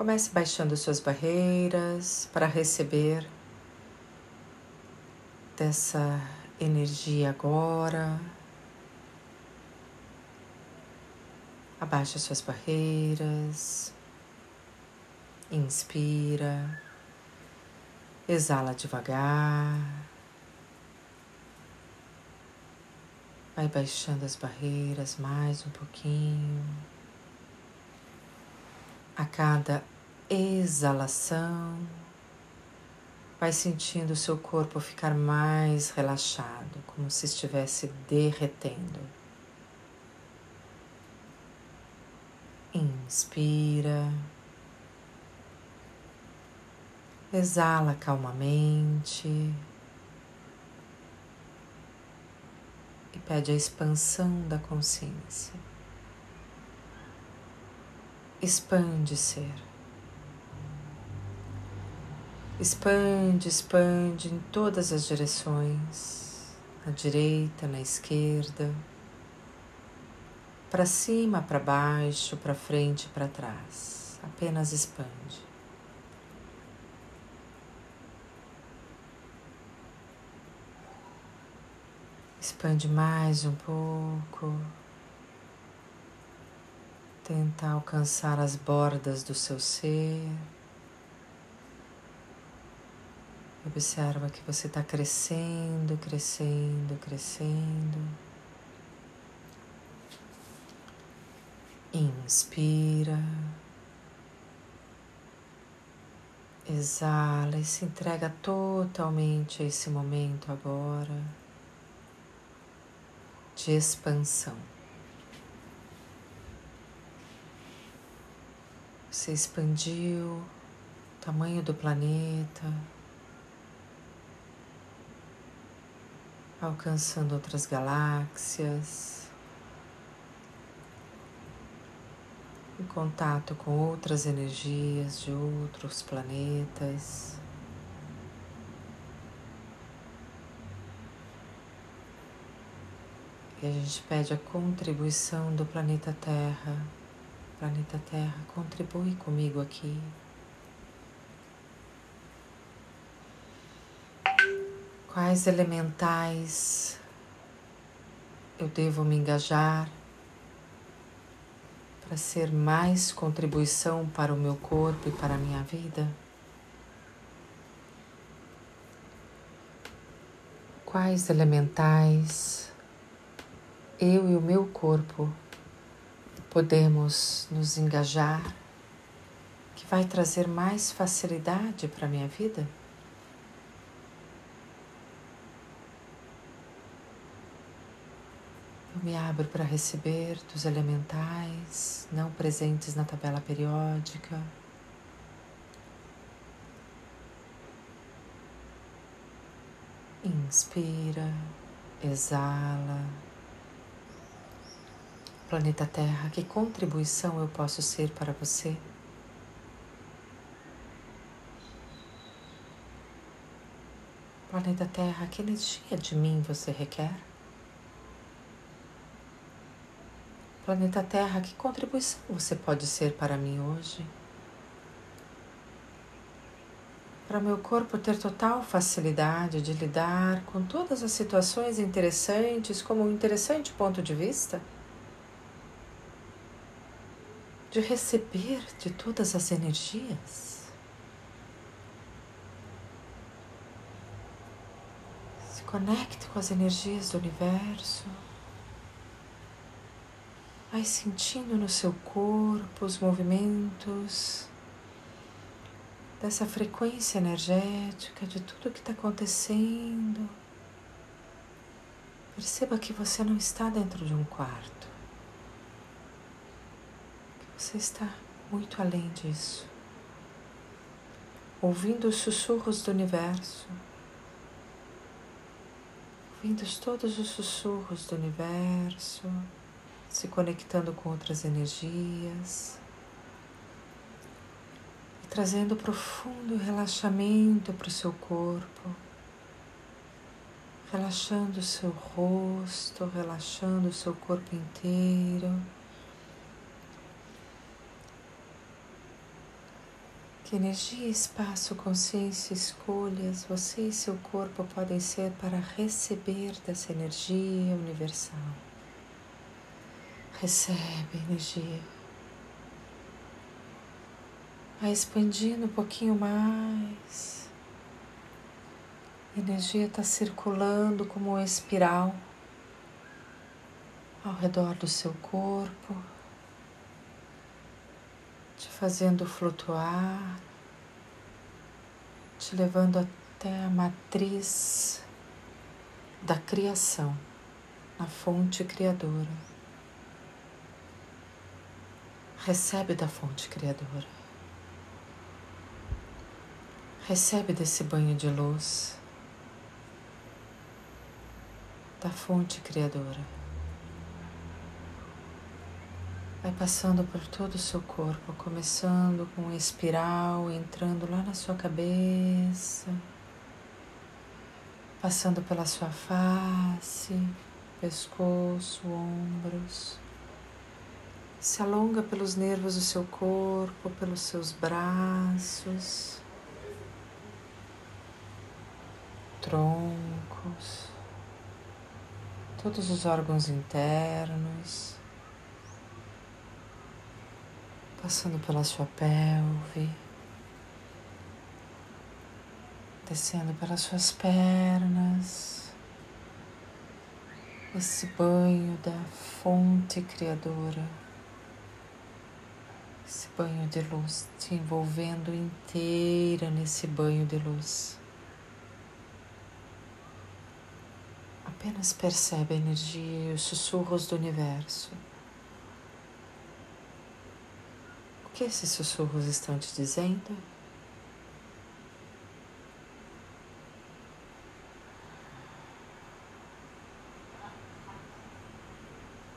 Comece baixando suas barreiras para receber dessa energia agora. Abaixa suas barreiras. Inspira. Exala devagar. Vai baixando as barreiras mais um pouquinho. A cada exalação, vai sentindo o seu corpo ficar mais relaxado, como se estivesse derretendo. Inspira. Exala calmamente e pede a expansão da consciência expande ser. Expande, expande em todas as direções, na direita, na esquerda, para cima, para baixo, para frente, para trás. Apenas expande. Expande mais um pouco. Tenta alcançar as bordas do seu ser. Observa que você está crescendo, crescendo, crescendo. Inspira. Exala e se entrega totalmente a esse momento agora de expansão. Você expandiu tamanho do planeta, alcançando outras galáxias, em contato com outras energias de outros planetas. E a gente pede a contribuição do planeta Terra planeta Terra, contribui comigo aqui. Quais elementais eu devo me engajar para ser mais contribuição para o meu corpo e para a minha vida? Quais elementais eu e o meu corpo podemos nos engajar, que vai trazer mais facilidade para a minha vida? Eu me abro para receber dos elementais não presentes na tabela periódica. Inspira, exala. Planeta Terra, que contribuição eu posso ser para você? Planeta Terra, que energia de mim você requer? Planeta Terra, que contribuição você pode ser para mim hoje? Para meu corpo ter total facilidade de lidar com todas as situações interessantes como um interessante ponto de vista? De receber de todas as energias. Se conecte com as energias do universo. Vai sentindo no seu corpo os movimentos dessa frequência energética de tudo que está acontecendo. Perceba que você não está dentro de um quarto. Você está muito além disso, ouvindo os sussurros do universo, ouvindo todos os sussurros do universo, se conectando com outras energias e trazendo profundo relaxamento para o seu corpo, relaxando o seu rosto, relaxando o seu corpo inteiro Que energia, espaço, consciência, escolhas você e seu corpo podem ser para receber dessa energia universal. Recebe energia. Vai expandindo um pouquinho mais. A energia está circulando como uma espiral ao redor do seu corpo fazendo flutuar, te levando até a matriz da criação, a fonte criadora. Recebe da fonte criadora. Recebe desse banho de luz da fonte criadora. Vai passando por todo o seu corpo, começando com uma espiral, entrando lá na sua cabeça, passando pela sua face, pescoço, ombros. Se alonga pelos nervos do seu corpo, pelos seus braços, troncos, todos os órgãos internos passando pela sua pelve, descendo pelas suas pernas, esse banho da fonte criadora, esse banho de luz, te envolvendo inteira nesse banho de luz. Apenas percebe a energia e os sussurros do universo. Que esses sussurros estão te dizendo?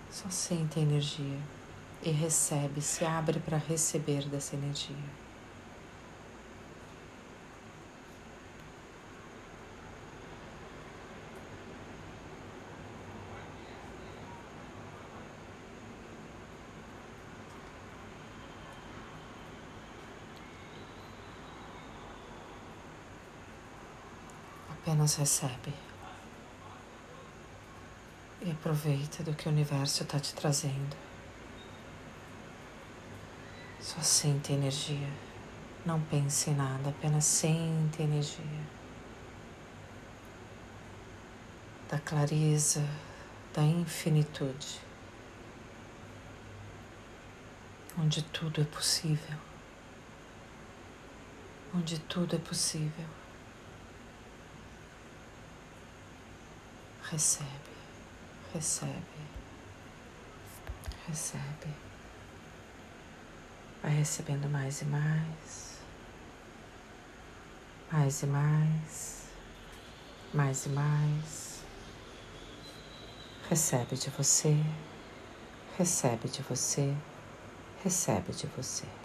Só sente a energia e recebe, se abre para receber dessa energia. Apenas recebe. E aproveita do que o universo está te trazendo. Só sente energia. Não pense em nada, apenas sente energia. Da clareza, da infinitude. Onde tudo é possível. Onde tudo é possível. Recebe, recebe, recebe. Vai recebendo mais e mais, mais e mais, mais e mais. Recebe de você, recebe de você, recebe de você.